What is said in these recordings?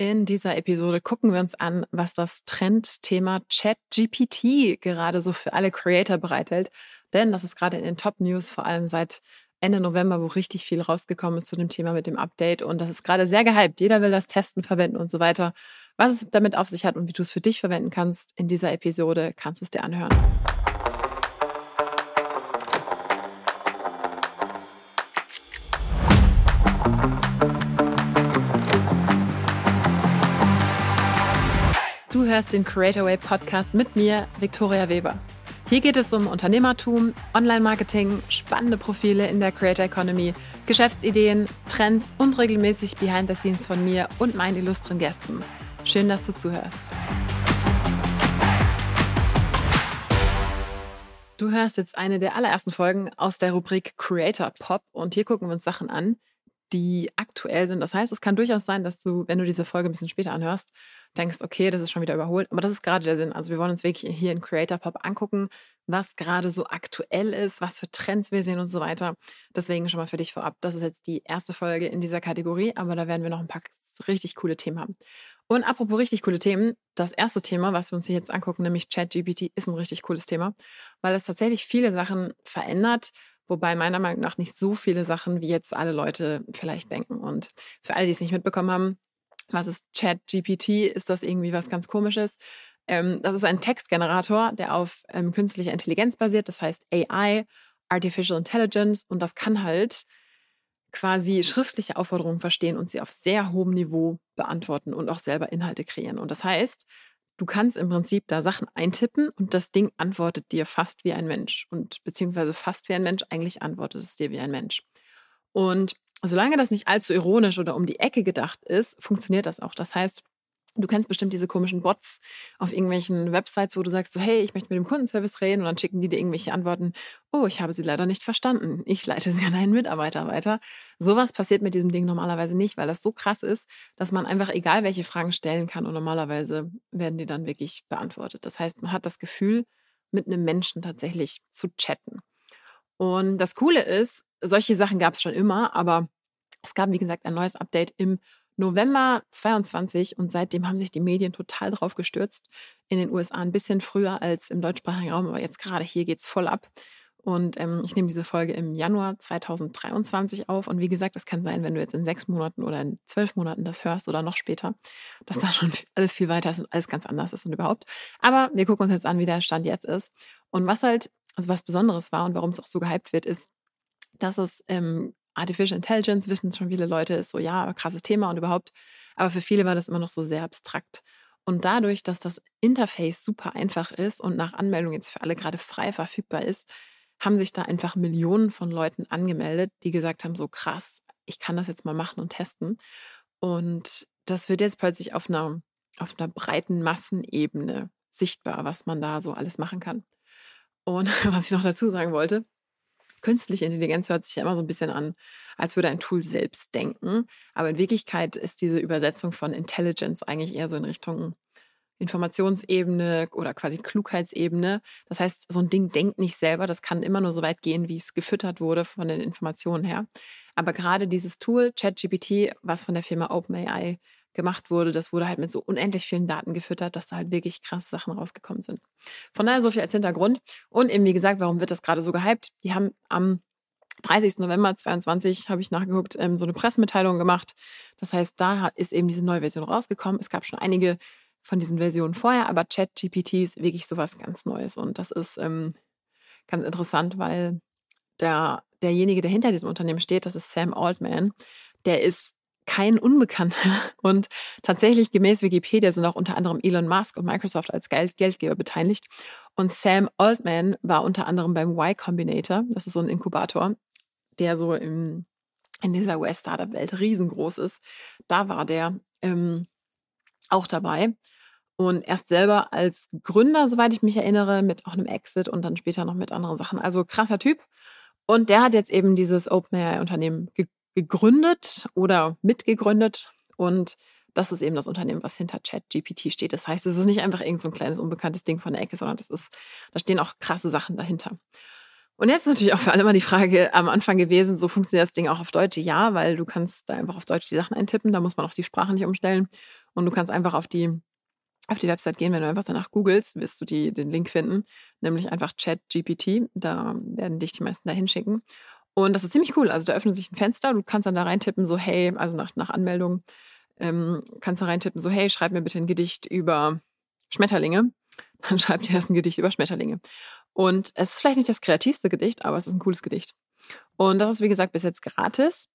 In dieser Episode gucken wir uns an, was das Trendthema ChatGPT gerade so für alle Creator bereithält. Denn das ist gerade in den Top News, vor allem seit Ende November, wo richtig viel rausgekommen ist zu dem Thema mit dem Update. Und das ist gerade sehr gehypt. Jeder will das testen, verwenden und so weiter. Was es damit auf sich hat und wie du es für dich verwenden kannst, in dieser Episode kannst du es dir anhören. Hörst den Creator Way Podcast mit mir, Viktoria Weber. Hier geht es um Unternehmertum, Online-Marketing, spannende Profile in der Creator Economy, Geschäftsideen, Trends und regelmäßig Behind the Scenes von mir und meinen illustren Gästen. Schön, dass du zuhörst. Du hörst jetzt eine der allerersten Folgen aus der Rubrik Creator Pop und hier gucken wir uns Sachen an, die aktuell sind. Das heißt, es kann durchaus sein, dass du, wenn du diese Folge ein bisschen später anhörst, denkst, okay, das ist schon wieder überholt. Aber das ist gerade der Sinn. Also wir wollen uns wirklich hier in Creator Pop angucken, was gerade so aktuell ist, was für Trends wir sehen und so weiter. Deswegen schon mal für dich vorab. Das ist jetzt die erste Folge in dieser Kategorie, aber da werden wir noch ein paar richtig coole Themen haben. Und apropos richtig coole Themen, das erste Thema, was wir uns hier jetzt angucken, nämlich ChatGPT, ist ein richtig cooles Thema, weil es tatsächlich viele Sachen verändert Wobei meiner Meinung nach nicht so viele Sachen, wie jetzt alle Leute vielleicht denken. Und für alle, die es nicht mitbekommen haben, was ist ChatGPT? Ist das irgendwie was ganz Komisches? Ähm, das ist ein Textgenerator, der auf ähm, künstlicher Intelligenz basiert, das heißt AI, Artificial Intelligence. Und das kann halt quasi schriftliche Aufforderungen verstehen und sie auf sehr hohem Niveau beantworten und auch selber Inhalte kreieren. Und das heißt, Du kannst im Prinzip da Sachen eintippen und das Ding antwortet dir fast wie ein Mensch. Und beziehungsweise fast wie ein Mensch, eigentlich antwortet es dir wie ein Mensch. Und solange das nicht allzu ironisch oder um die Ecke gedacht ist, funktioniert das auch. Das heißt, Du kennst bestimmt diese komischen Bots auf irgendwelchen Websites, wo du sagst so, hey, ich möchte mit dem Kundenservice reden und dann schicken die dir irgendwelche Antworten. Oh, ich habe sie leider nicht verstanden. Ich leite sie an einen Mitarbeiter weiter. Sowas passiert mit diesem Ding normalerweise nicht, weil das so krass ist, dass man einfach egal welche Fragen stellen kann und normalerweise werden die dann wirklich beantwortet. Das heißt, man hat das Gefühl, mit einem Menschen tatsächlich zu chatten. Und das Coole ist, solche Sachen gab es schon immer, aber es gab, wie gesagt, ein neues Update im November 22 und seitdem haben sich die Medien total drauf gestürzt. In den USA ein bisschen früher als im deutschsprachigen Raum, aber jetzt gerade hier geht es voll ab. Und ähm, ich nehme diese Folge im Januar 2023 auf. Und wie gesagt, es kann sein, wenn du jetzt in sechs Monaten oder in zwölf Monaten das hörst oder noch später, dass da schon alles viel weiter ist und alles ganz anders ist und überhaupt. Aber wir gucken uns jetzt an, wie der Stand jetzt ist. Und was halt, also was Besonderes war und warum es auch so gehypt wird, ist, dass es ähm, Artificial Intelligence wissen schon viele Leute, ist so, ja, krasses Thema und überhaupt. Aber für viele war das immer noch so sehr abstrakt. Und dadurch, dass das Interface super einfach ist und nach Anmeldung jetzt für alle gerade frei verfügbar ist, haben sich da einfach Millionen von Leuten angemeldet, die gesagt haben, so krass, ich kann das jetzt mal machen und testen. Und das wird jetzt plötzlich auf einer, auf einer breiten Massenebene sichtbar, was man da so alles machen kann. Und was ich noch dazu sagen wollte, künstliche Intelligenz hört sich ja immer so ein bisschen an, als würde ein Tool selbst denken. Aber in Wirklichkeit ist diese Übersetzung von Intelligence eigentlich eher so in Richtung Informationsebene oder quasi Klugheitsebene. Das heißt, so ein Ding denkt nicht selber, das kann immer nur so weit gehen, wie es gefüttert wurde von den Informationen her. Aber gerade dieses Tool, ChatGPT, was von der Firma OpenAI gemacht wurde, das wurde halt mit so unendlich vielen Daten gefüttert, dass da halt wirklich krasse Sachen rausgekommen sind. Von daher so viel als Hintergrund. Und eben, wie gesagt, warum wird das gerade so gehypt? Die haben am 30. November 2022 habe ich nachgeguckt, ähm, so eine Pressemitteilung gemacht. Das heißt, da ist eben diese neue Version rausgekommen. Es gab schon einige von diesen Versionen vorher, aber ChatGPT ist wirklich sowas ganz Neues. Und das ist ähm, ganz interessant, weil der, derjenige, der hinter diesem Unternehmen steht, das ist Sam Altman, der ist kein Unbekannter. Und tatsächlich gemäß Wikipedia sind auch unter anderem Elon Musk und Microsoft als Geld Geldgeber beteiligt. Und Sam Altman war unter anderem beim Y Combinator, das ist so ein Inkubator, der so im, in dieser US-Startup-Welt riesengroß ist. Da war der ähm, auch dabei. Und erst selber als Gründer, soweit ich mich erinnere, mit auch einem Exit und dann später noch mit anderen Sachen. Also krasser Typ. Und der hat jetzt eben dieses OpenAI-Unternehmen gegründet oder mitgegründet. Und das ist eben das Unternehmen, was hinter ChatGPT steht. Das heißt, es ist nicht einfach irgend so ein kleines unbekanntes Ding von der Ecke, sondern das ist, da stehen auch krasse Sachen dahinter. Und jetzt natürlich auch für alle mal die Frage am Anfang gewesen, so funktioniert das Ding auch auf Deutsch? Ja, weil du kannst da einfach auf Deutsch die Sachen eintippen, da muss man auch die Sprache nicht umstellen. Und du kannst einfach auf die, auf die Website gehen. Wenn du einfach danach googelst, wirst du die, den Link finden, nämlich einfach ChatGPT. Da werden dich die meisten da hinschicken. Und das ist ziemlich cool. Also da öffnet sich ein Fenster, du kannst dann da reintippen, so hey, also nach, nach Anmeldung, ähm, kannst da reintippen, so hey, schreib mir bitte ein Gedicht über Schmetterlinge. Dann schreibt dir das ein Gedicht über Schmetterlinge. Und es ist vielleicht nicht das kreativste Gedicht, aber es ist ein cooles Gedicht. Und das ist, wie gesagt, bis jetzt gratis.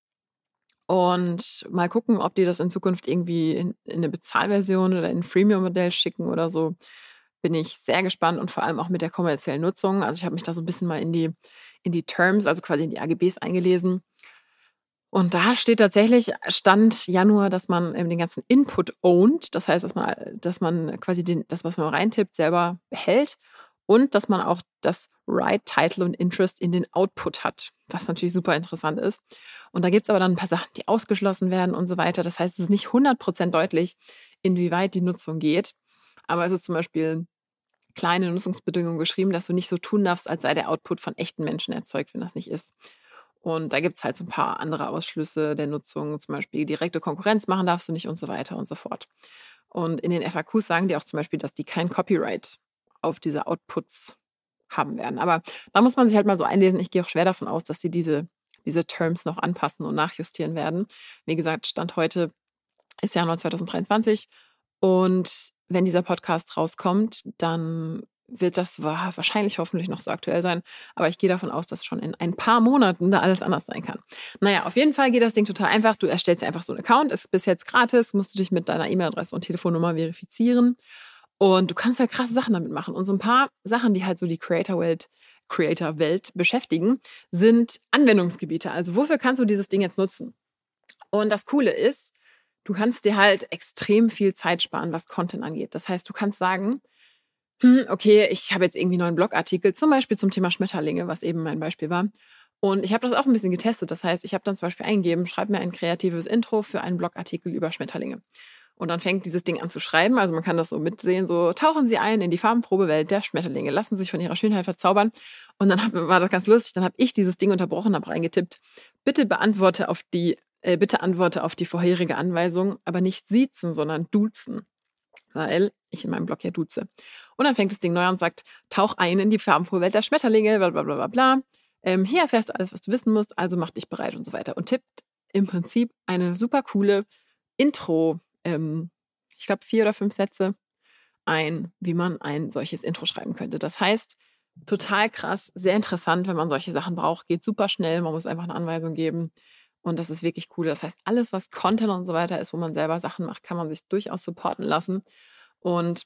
Und mal gucken, ob die das in Zukunft irgendwie in, in eine Bezahlversion oder in ein Freemium-Modell schicken oder so. Bin ich sehr gespannt und vor allem auch mit der kommerziellen Nutzung. Also ich habe mich da so ein bisschen mal in die, in die Terms, also quasi in die AGBs eingelesen. Und da steht tatsächlich Stand Januar, dass man den ganzen Input owned. Das heißt, dass man, dass man quasi den, das, was man reintippt, selber behält und dass man auch das Right Title und Interest in den Output hat, was natürlich super interessant ist. Und da gibt es aber dann ein paar Sachen, die ausgeschlossen werden und so weiter. Das heißt, es ist nicht 100% deutlich, inwieweit die Nutzung geht. Aber es ist zum Beispiel kleine Nutzungsbedingungen geschrieben, dass du nicht so tun darfst, als sei der Output von echten Menschen erzeugt, wenn das nicht ist. Und da gibt es halt so ein paar andere Ausschlüsse der Nutzung, zum Beispiel direkte Konkurrenz machen darfst du nicht und so weiter und so fort. Und in den FAQs sagen die auch zum Beispiel, dass die kein Copyright auf diese Outputs haben werden. Aber da muss man sich halt mal so einlesen. Ich gehe auch schwer davon aus, dass sie diese, diese Terms noch anpassen und nachjustieren werden. Wie gesagt, Stand heute ist Januar 2023. Und wenn dieser Podcast rauskommt, dann wird das wahrscheinlich hoffentlich noch so aktuell sein. Aber ich gehe davon aus, dass schon in ein paar Monaten da alles anders sein kann. Naja, auf jeden Fall geht das Ding total einfach. Du erstellst einfach so einen Account, ist bis jetzt gratis, musst du dich mit deiner E-Mail-Adresse und Telefonnummer verifizieren. Und du kannst halt krasse Sachen damit machen. Und so ein paar Sachen, die halt so die Creator-Welt Creator-Welt beschäftigen, sind Anwendungsgebiete. Also wofür kannst du dieses Ding jetzt nutzen? Und das Coole ist, du kannst dir halt extrem viel Zeit sparen, was Content angeht. Das heißt, du kannst sagen, hm, okay, ich habe jetzt irgendwie einen neuen Blogartikel, zum Beispiel zum Thema Schmetterlinge, was eben mein Beispiel war. Und ich habe das auch ein bisschen getestet. Das heißt, ich habe dann zum Beispiel eingegeben, schreib mir ein kreatives Intro für einen Blogartikel über Schmetterlinge. Und dann fängt dieses Ding an zu schreiben. Also man kann das so mitsehen, so tauchen Sie ein in die Farbenprobewelt der Schmetterlinge, lassen Sie sich von ihrer Schönheit verzaubern. Und dann war das ganz lustig. Dann habe ich dieses Ding unterbrochen, habe reingetippt. Bitte beantworte auf die, äh, bitte antworte auf die vorherige Anweisung, aber nicht siezen, sondern duzen. Weil ich in meinem Blog ja duze. Und dann fängt das Ding neu an und sagt, tauch ein in die farbenfrohe Welt der Schmetterlinge, bla bla bla bla bla. Ähm, hier erfährst du alles, was du wissen musst, also mach dich bereit und so weiter. Und tippt im Prinzip eine super coole Intro- ähm, ich glaube, vier oder fünf Sätze ein, wie man ein solches Intro schreiben könnte. Das heißt, total krass, sehr interessant, wenn man solche Sachen braucht, geht super schnell, man muss einfach eine Anweisung geben. Und das ist wirklich cool. Das heißt, alles, was Content und so weiter ist, wo man selber Sachen macht, kann man sich durchaus supporten lassen. Und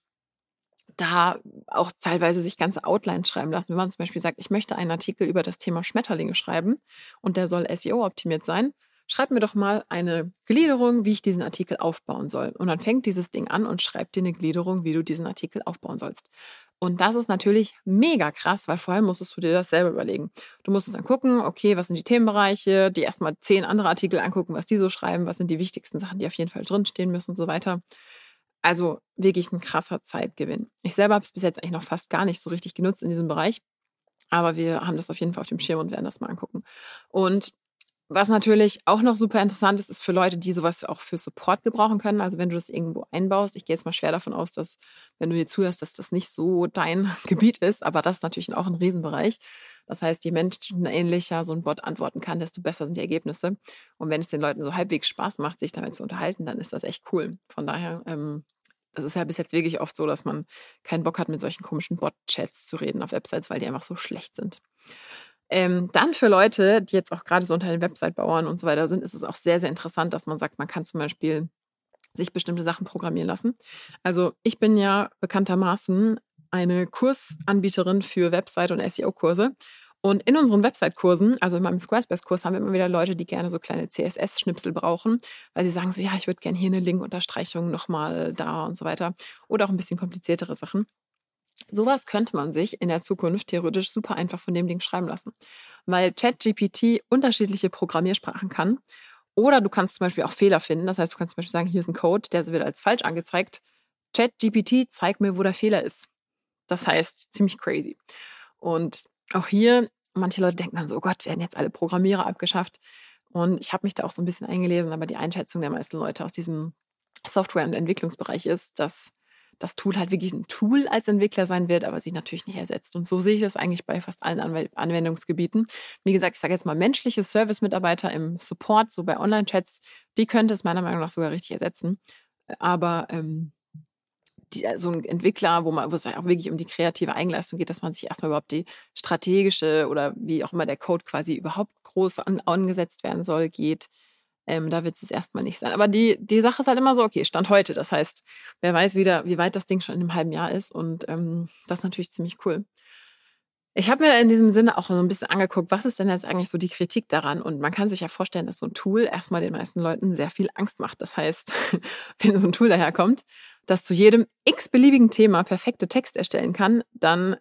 da auch teilweise sich ganze Outlines schreiben lassen. Wenn man zum Beispiel sagt, ich möchte einen Artikel über das Thema Schmetterlinge schreiben und der soll SEO optimiert sein, schreib mir doch mal eine Gliederung, wie ich diesen Artikel aufbauen soll. Und dann fängt dieses Ding an und schreibt dir eine Gliederung, wie du diesen Artikel aufbauen sollst. Und das ist natürlich mega krass, weil vorher musstest du dir das selber überlegen. Du musstest dann gucken, okay, was sind die Themenbereiche, die erstmal zehn andere Artikel angucken, was die so schreiben, was sind die wichtigsten Sachen, die auf jeden Fall drinstehen müssen und so weiter. Also wirklich ein krasser Zeitgewinn. Ich selber habe es bis jetzt eigentlich noch fast gar nicht so richtig genutzt in diesem Bereich. Aber wir haben das auf jeden Fall auf dem Schirm und werden das mal angucken. Und was natürlich auch noch super interessant ist, ist für Leute, die sowas auch für Support gebrauchen können. Also wenn du das irgendwo einbaust, ich gehe jetzt mal schwer davon aus, dass, wenn du hier zuhörst, dass das nicht so dein Gebiet ist, aber das ist natürlich auch ein Riesenbereich. Das heißt, je menschenähnlicher so ein Bot antworten kann, desto besser sind die Ergebnisse. Und wenn es den Leuten so halbwegs Spaß macht, sich damit zu unterhalten, dann ist das echt cool. Von daher, ähm, das ist ja bis jetzt wirklich oft so, dass man keinen Bock hat, mit solchen komischen Bot-Chats zu reden auf Websites, weil die einfach so schlecht sind. Ähm, dann für Leute, die jetzt auch gerade so unter den Website-Bauern und so weiter sind, ist es auch sehr, sehr interessant, dass man sagt, man kann zum Beispiel sich bestimmte Sachen programmieren lassen. Also ich bin ja bekanntermaßen eine Kursanbieterin für Website- und SEO-Kurse. Und in unseren Website-Kursen, also in meinem Squarespace-Kurs, haben wir immer wieder Leute, die gerne so kleine CSS-Schnipsel brauchen, weil sie sagen so, ja, ich würde gerne hier eine Link-Unterstreichung nochmal da und so weiter. Oder auch ein bisschen kompliziertere Sachen. Sowas könnte man sich in der Zukunft theoretisch super einfach von dem Ding schreiben lassen, weil ChatGPT unterschiedliche Programmiersprachen kann. Oder du kannst zum Beispiel auch Fehler finden. Das heißt, du kannst zum Beispiel sagen, hier ist ein Code, der wird als falsch angezeigt. ChatGPT zeigt mir, wo der Fehler ist. Das heißt, ziemlich crazy. Und auch hier, manche Leute denken dann so, oh Gott, werden jetzt alle Programmierer abgeschafft. Und ich habe mich da auch so ein bisschen eingelesen, aber die Einschätzung der meisten Leute aus diesem Software- und Entwicklungsbereich ist, dass das Tool halt wirklich ein Tool als Entwickler sein wird, aber sich natürlich nicht ersetzt. Und so sehe ich das eigentlich bei fast allen Anwendungsgebieten. Wie gesagt, ich sage jetzt mal menschliche Service-Mitarbeiter im Support, so bei Online-Chats, die könnte es meiner Meinung nach sogar richtig ersetzen. Aber ähm, die, äh, so ein Entwickler, wo, man, wo es auch wirklich um die kreative Eigenleistung geht, dass man sich erstmal überhaupt die strategische oder wie auch immer der Code quasi überhaupt groß an, angesetzt werden soll, geht. Ähm, da wird es erstmal nicht sein. Aber die, die Sache ist halt immer so, okay, Stand heute. Das heißt, wer weiß wieder, wie weit das Ding schon in einem halben Jahr ist. Und ähm, das ist natürlich ziemlich cool. Ich habe mir in diesem Sinne auch so ein bisschen angeguckt, was ist denn jetzt eigentlich so die Kritik daran? Und man kann sich ja vorstellen, dass so ein Tool erstmal den meisten Leuten sehr viel Angst macht. Das heißt, wenn so ein Tool daherkommt, das zu jedem x-beliebigen Thema perfekte Text erstellen kann, dann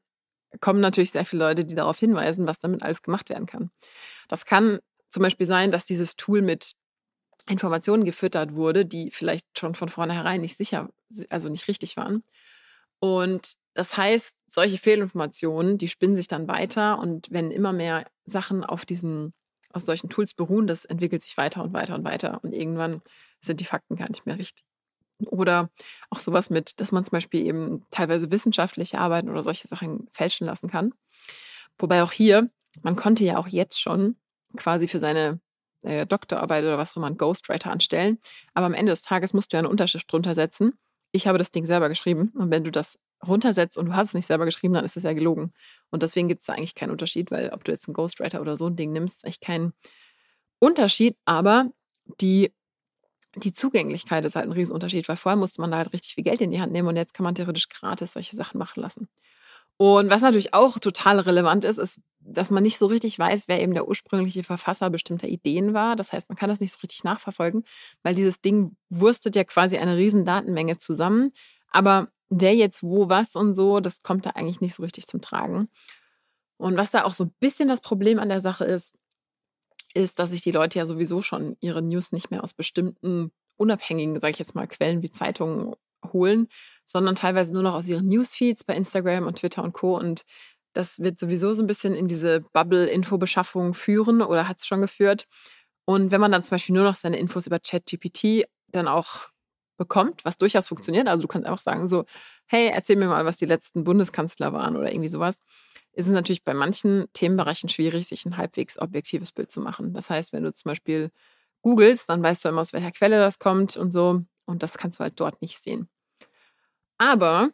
kommen natürlich sehr viele Leute, die darauf hinweisen, was damit alles gemacht werden kann. Das kann zum Beispiel sein, dass dieses Tool mit Informationen gefüttert wurde, die vielleicht schon von vornherein nicht sicher, also nicht richtig waren. Und das heißt, solche Fehlinformationen, die spinnen sich dann weiter und wenn immer mehr Sachen auf diesen, aus solchen Tools beruhen, das entwickelt sich weiter und weiter und weiter und irgendwann sind die Fakten gar nicht mehr richtig. Oder auch sowas mit, dass man zum Beispiel eben teilweise wissenschaftliche Arbeiten oder solche Sachen fälschen lassen kann. Wobei auch hier, man konnte ja auch jetzt schon quasi für seine äh, Doktorarbeit oder was auch immer einen Ghostwriter anstellen. Aber am Ende des Tages musst du ja eine Unterschrift drunter setzen. Ich habe das Ding selber geschrieben. Und wenn du das runtersetzt und du hast es nicht selber geschrieben, dann ist es ja gelogen. Und deswegen gibt es da eigentlich keinen Unterschied, weil ob du jetzt einen Ghostwriter oder so ein Ding nimmst, ist eigentlich kein Unterschied. Aber die, die Zugänglichkeit ist halt ein Riesenunterschied, weil vorher musste man da halt richtig viel Geld in die Hand nehmen und jetzt kann man theoretisch gratis solche Sachen machen lassen. Und was natürlich auch total relevant ist, ist, dass man nicht so richtig weiß, wer eben der ursprüngliche Verfasser bestimmter Ideen war. Das heißt, man kann das nicht so richtig nachverfolgen, weil dieses Ding wurstet ja quasi eine riesen Datenmenge zusammen. Aber wer jetzt wo was und so, das kommt da eigentlich nicht so richtig zum Tragen. Und was da auch so ein bisschen das Problem an der Sache ist, ist, dass sich die Leute ja sowieso schon ihre News nicht mehr aus bestimmten unabhängigen, sage ich jetzt mal, Quellen wie Zeitungen holen, sondern teilweise nur noch aus ihren Newsfeeds bei Instagram und Twitter und Co. Und das wird sowieso so ein bisschen in diese Bubble-Infobeschaffung führen oder hat es schon geführt. Und wenn man dann zum Beispiel nur noch seine Infos über ChatGPT dann auch bekommt, was durchaus funktioniert, also du kannst einfach sagen so, hey, erzähl mir mal, was die letzten Bundeskanzler waren oder irgendwie sowas, ist es natürlich bei manchen Themenbereichen schwierig, sich ein halbwegs objektives Bild zu machen. Das heißt, wenn du zum Beispiel googelst, dann weißt du immer, aus welcher Quelle das kommt und so. Und das kannst du halt dort nicht sehen. Aber,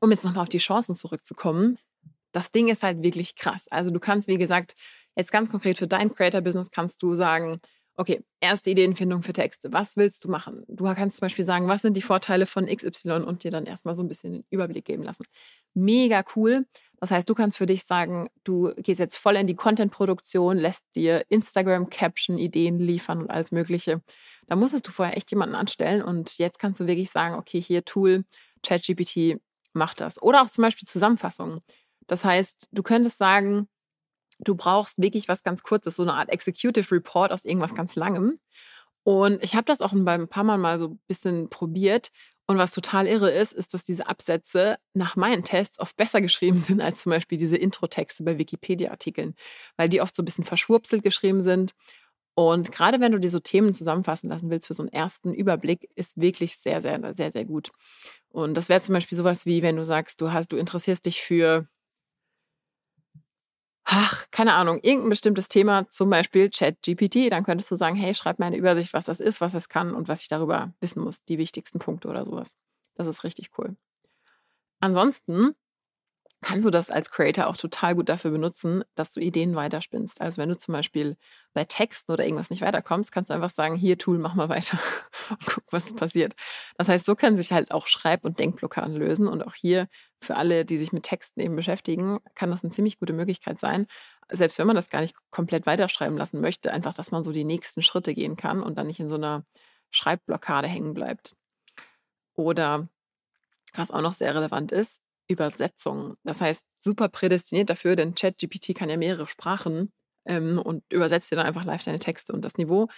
um jetzt nochmal auf die Chancen zurückzukommen, das Ding ist halt wirklich krass. Also du kannst, wie gesagt, jetzt ganz konkret für dein Creator-Business kannst du sagen, okay, erste Ideenfindung für Texte. Was willst du machen? Du kannst zum Beispiel sagen, was sind die Vorteile von XY und dir dann erstmal so ein bisschen den Überblick geben lassen. Mega cool. Das heißt, du kannst für dich sagen, du gehst jetzt voll in die Content-Produktion, lässt dir Instagram-Caption-Ideen liefern und alles Mögliche. Da musstest du vorher echt jemanden anstellen und jetzt kannst du wirklich sagen, okay, hier Tool, ChatGPT macht das. Oder auch zum Beispiel Zusammenfassungen. Das heißt, du könntest sagen, du brauchst wirklich was ganz Kurzes, so eine Art Executive Report aus irgendwas ganz Langem. Und ich habe das auch ein paar Mal mal so ein bisschen probiert. Und was total irre ist, ist, dass diese Absätze nach meinen Tests oft besser geschrieben sind als zum Beispiel diese Intro-Texte bei Wikipedia-Artikeln, weil die oft so ein bisschen verschwurbselt geschrieben sind. Und gerade wenn du dir so Themen zusammenfassen lassen willst für so einen ersten Überblick, ist wirklich sehr, sehr, sehr, sehr gut. Und das wäre zum Beispiel sowas wie, wenn du sagst, du hast, du interessierst dich für ach, keine Ahnung, irgendein bestimmtes Thema, zum Beispiel ChatGPT, dann könntest du sagen, hey, schreib mir eine Übersicht, was das ist, was es kann und was ich darüber wissen muss, die wichtigsten Punkte oder sowas. Das ist richtig cool. Ansonsten kannst du das als Creator auch total gut dafür benutzen, dass du Ideen weiterspinnst. Also wenn du zum Beispiel bei Texten oder irgendwas nicht weiterkommst, kannst du einfach sagen, hier Tool, mach mal weiter und guck, was passiert. Das heißt, so können sich halt auch Schreib- und Denkblockaden lösen. Und auch hier für alle, die sich mit Texten eben beschäftigen, kann das eine ziemlich gute Möglichkeit sein, selbst wenn man das gar nicht komplett weiterschreiben lassen möchte, einfach, dass man so die nächsten Schritte gehen kann und dann nicht in so einer Schreibblockade hängen bleibt. Oder was auch noch sehr relevant ist, Übersetzung. Das heißt, super prädestiniert dafür, denn ChatGPT kann ja mehrere Sprachen ähm, und übersetzt dir dann einfach live deine Texte. Und das Niveau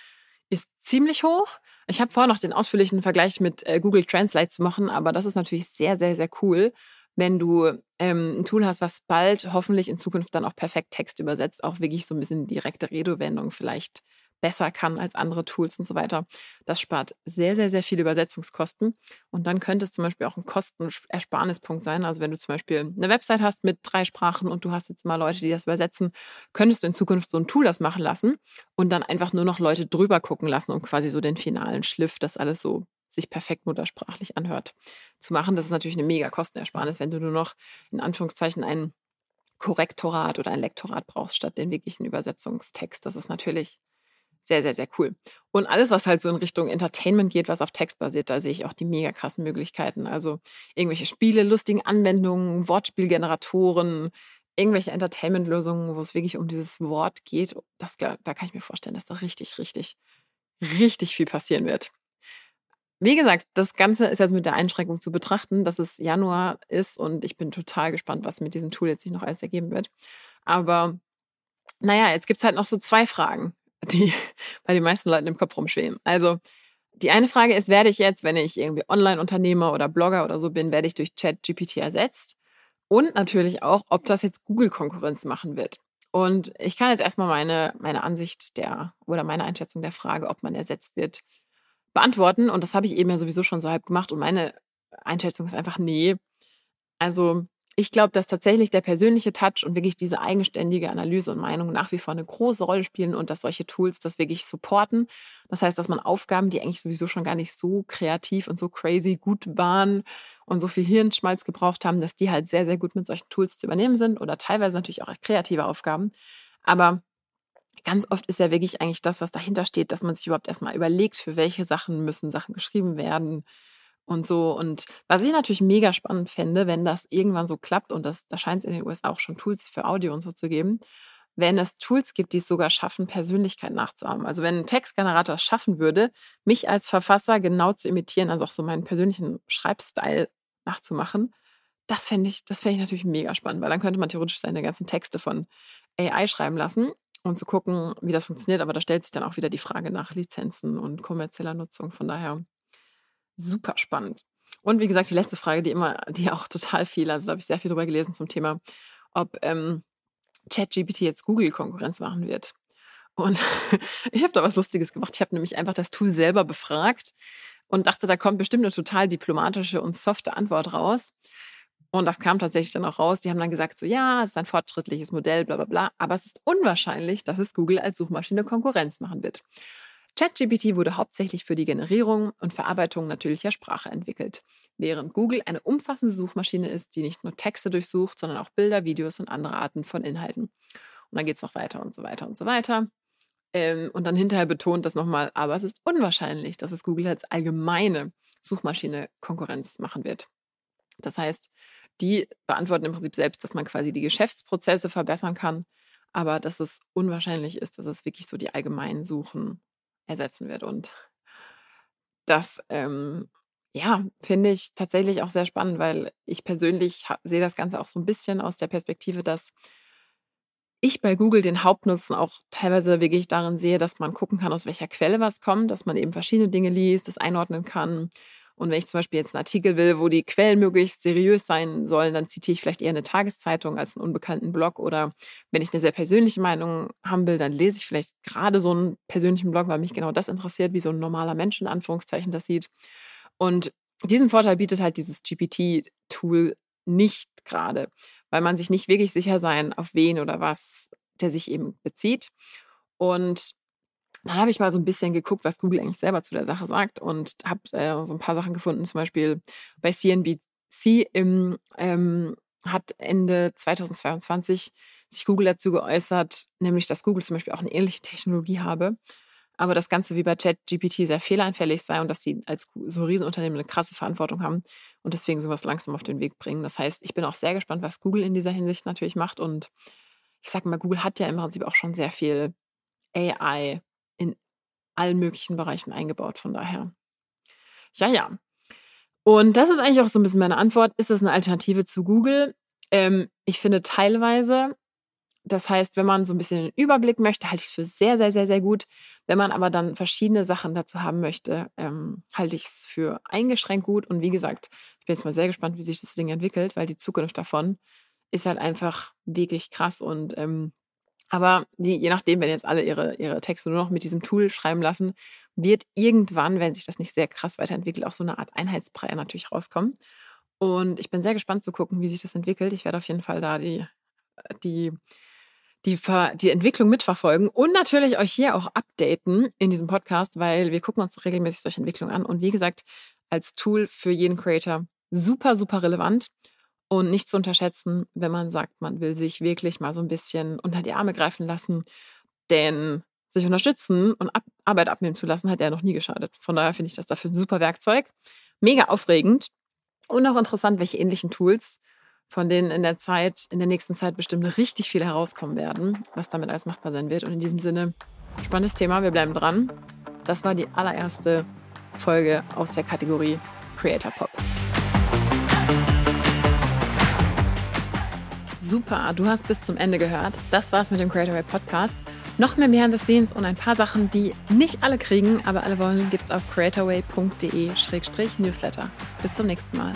ist ziemlich hoch. Ich habe vor, noch den ausführlichen Vergleich mit äh, Google Translate zu machen, aber das ist natürlich sehr, sehr, sehr cool, wenn du ähm, ein Tool hast, was bald hoffentlich in Zukunft dann auch perfekt Text übersetzt, auch wirklich so ein bisschen direkte Redewendung vielleicht besser kann als andere Tools und so weiter. Das spart sehr, sehr, sehr viele Übersetzungskosten. Und dann könnte es zum Beispiel auch ein Kostenersparnispunkt sein. Also wenn du zum Beispiel eine Website hast mit drei Sprachen und du hast jetzt mal Leute, die das übersetzen, könntest du in Zukunft so ein Tool das machen lassen und dann einfach nur noch Leute drüber gucken lassen, um quasi so den finalen Schliff, das alles so sich perfekt muttersprachlich anhört, zu machen. Das ist natürlich eine mega Kostenersparnis, wenn du nur noch in Anführungszeichen ein Korrektorat oder ein Lektorat brauchst, statt den wirklichen Übersetzungstext. Das ist natürlich sehr, sehr, sehr cool. Und alles, was halt so in Richtung Entertainment geht, was auf Text basiert, da sehe ich auch die mega krassen Möglichkeiten. Also irgendwelche Spiele, lustigen Anwendungen, Wortspielgeneratoren, irgendwelche Entertainment-Lösungen, wo es wirklich um dieses Wort geht. Das, da kann ich mir vorstellen, dass da richtig, richtig, richtig viel passieren wird. Wie gesagt, das Ganze ist jetzt mit der Einschränkung zu betrachten, dass es Januar ist und ich bin total gespannt, was mit diesem Tool jetzt sich noch alles ergeben wird. Aber naja, jetzt gibt es halt noch so zwei Fragen, die bei den meisten Leuten im Kopf rumschweben. Also die eine Frage ist, werde ich jetzt, wenn ich irgendwie Online-Unternehmer oder Blogger oder so bin, werde ich durch ChatGPT ersetzt? Und natürlich auch, ob das jetzt Google-Konkurrenz machen wird. Und ich kann jetzt erstmal meine, meine Ansicht der oder meine Einschätzung der Frage, ob man ersetzt wird, beantworten. Und das habe ich eben ja sowieso schon so halb gemacht. Und meine Einschätzung ist einfach, nee. Also ich glaube, dass tatsächlich der persönliche Touch und wirklich diese eigenständige Analyse und Meinung nach wie vor eine große Rolle spielen und dass solche Tools das wirklich supporten. Das heißt, dass man Aufgaben, die eigentlich sowieso schon gar nicht so kreativ und so crazy gut waren und so viel Hirnschmalz gebraucht haben, dass die halt sehr, sehr gut mit solchen Tools zu übernehmen sind oder teilweise natürlich auch kreative Aufgaben. Aber ganz oft ist ja wirklich eigentlich das, was dahinter steht, dass man sich überhaupt erstmal überlegt, für welche Sachen müssen Sachen geschrieben werden und so. Und was ich natürlich mega spannend fände, wenn das irgendwann so klappt, und das, da scheint es in den USA auch schon Tools für Audio und so zu geben, wenn es Tools gibt, die es sogar schaffen, Persönlichkeit nachzuahmen. Also wenn ein Textgenerator es schaffen würde, mich als Verfasser genau zu imitieren, also auch so meinen persönlichen Schreibstyle nachzumachen, das fände ich, das fände ich natürlich mega spannend, weil dann könnte man theoretisch seine ganzen Texte von AI schreiben lassen und zu gucken, wie das funktioniert. Aber da stellt sich dann auch wieder die Frage nach Lizenzen und kommerzieller Nutzung. Von daher super spannend. Und wie gesagt, die letzte Frage, die immer, die auch total viel, also da habe ich sehr viel drüber gelesen zum Thema, ob ähm, ChatGPT jetzt Google Konkurrenz machen wird. Und ich habe da was Lustiges gemacht. Ich habe nämlich einfach das Tool selber befragt und dachte, da kommt bestimmt eine total diplomatische und softe Antwort raus. Und das kam tatsächlich dann auch raus. Die haben dann gesagt, so ja, es ist ein fortschrittliches Modell, bla bla bla. Aber es ist unwahrscheinlich, dass es Google als Suchmaschine Konkurrenz machen wird. ChatGPT wurde hauptsächlich für die Generierung und Verarbeitung natürlicher Sprache entwickelt, während Google eine umfassende Suchmaschine ist, die nicht nur Texte durchsucht, sondern auch Bilder, Videos und andere Arten von Inhalten. Und dann geht es noch weiter und so weiter und so weiter. Ähm, und dann hinterher betont das nochmal, aber es ist unwahrscheinlich, dass es Google als allgemeine Suchmaschine Konkurrenz machen wird. Das heißt, die beantworten im Prinzip selbst, dass man quasi die Geschäftsprozesse verbessern kann, aber dass es unwahrscheinlich ist, dass es wirklich so die allgemeinen Suchen ersetzen wird. Und das, ähm, ja, finde ich tatsächlich auch sehr spannend, weil ich persönlich sehe das Ganze auch so ein bisschen aus der Perspektive, dass ich bei Google den Hauptnutzen auch teilweise wirklich darin sehe, dass man gucken kann, aus welcher Quelle was kommt, dass man eben verschiedene Dinge liest, das einordnen kann und wenn ich zum Beispiel jetzt einen Artikel will, wo die Quellen möglichst seriös sein sollen, dann zitiere ich vielleicht eher eine Tageszeitung als einen unbekannten Blog. Oder wenn ich eine sehr persönliche Meinung haben will, dann lese ich vielleicht gerade so einen persönlichen Blog, weil mich genau das interessiert, wie so ein normaler Mensch in Anführungszeichen das sieht. Und diesen Vorteil bietet halt dieses GPT-Tool nicht gerade, weil man sich nicht wirklich sicher sein, auf wen oder was der sich eben bezieht. Und dann habe ich mal so ein bisschen geguckt, was Google eigentlich selber zu der Sache sagt und habe äh, so ein paar Sachen gefunden. Zum Beispiel bei CNBC im, ähm, hat Ende 2022 sich Google dazu geäußert, nämlich dass Google zum Beispiel auch eine ähnliche Technologie habe, aber das Ganze wie bei ChatGPT sehr fehleranfällig sei und dass sie als so Riesenunternehmen eine krasse Verantwortung haben und deswegen sowas langsam auf den Weg bringen. Das heißt, ich bin auch sehr gespannt, was Google in dieser Hinsicht natürlich macht und ich sage mal, Google hat ja im Prinzip auch schon sehr viel AI allen möglichen Bereichen eingebaut. Von daher. Ja, ja. Und das ist eigentlich auch so ein bisschen meine Antwort. Ist das eine Alternative zu Google? Ähm, ich finde teilweise, das heißt, wenn man so ein bisschen einen Überblick möchte, halte ich es für sehr, sehr, sehr, sehr gut. Wenn man aber dann verschiedene Sachen dazu haben möchte, ähm, halte ich es für eingeschränkt gut. Und wie gesagt, ich bin jetzt mal sehr gespannt, wie sich das Ding entwickelt, weil die Zukunft davon ist halt einfach wirklich krass. Und ähm, Aber je nachdem, wenn jetzt alle ihre, ihre Texte nur noch mit diesem Tool schreiben lassen, wird irgendwann, wenn sich das nicht sehr krass weiterentwickelt, auch so eine Art Einheitsbrei natürlich rauskommen. Und ich bin sehr gespannt zu gucken, wie sich das entwickelt. Ich werde auf jeden Fall da die, die, die, die Entwicklung mitverfolgen und natürlich euch hier auch updaten in diesem Podcast, weil wir gucken uns regelmäßig solche Entwicklungen an. Und wie gesagt, als Tool für jeden Creator super, super relevant und nicht zu unterschätzen, wenn man sagt, man will sich wirklich mal so ein bisschen unter die Arme greifen lassen. Denn sich unterstützen und Ab Arbeit abnehmen zu lassen, hat ja noch nie geschadet. Von daher finde ich das dafür ein super Werkzeug. Mega aufregend und auch interessant, welche ähnlichen Tools, von denen in der Zeit, in der nächsten Zeit bestimmt richtig viel herauskommen werden, was damit alles machbar sein wird. Und in diesem Sinne, spannendes Thema, wir bleiben dran. Das war die allererste Folge aus der Kategorie Creator Pop. Super, du hast bis zum Ende gehört. Das war's mit dem Creator Way Podcast. Noch mehr Behind the Scenes und ein paar Sachen, die nicht alle kriegen, aber alle wollen, gibt's auf creatorway.de-newsletter. Bis zum nächsten Mal.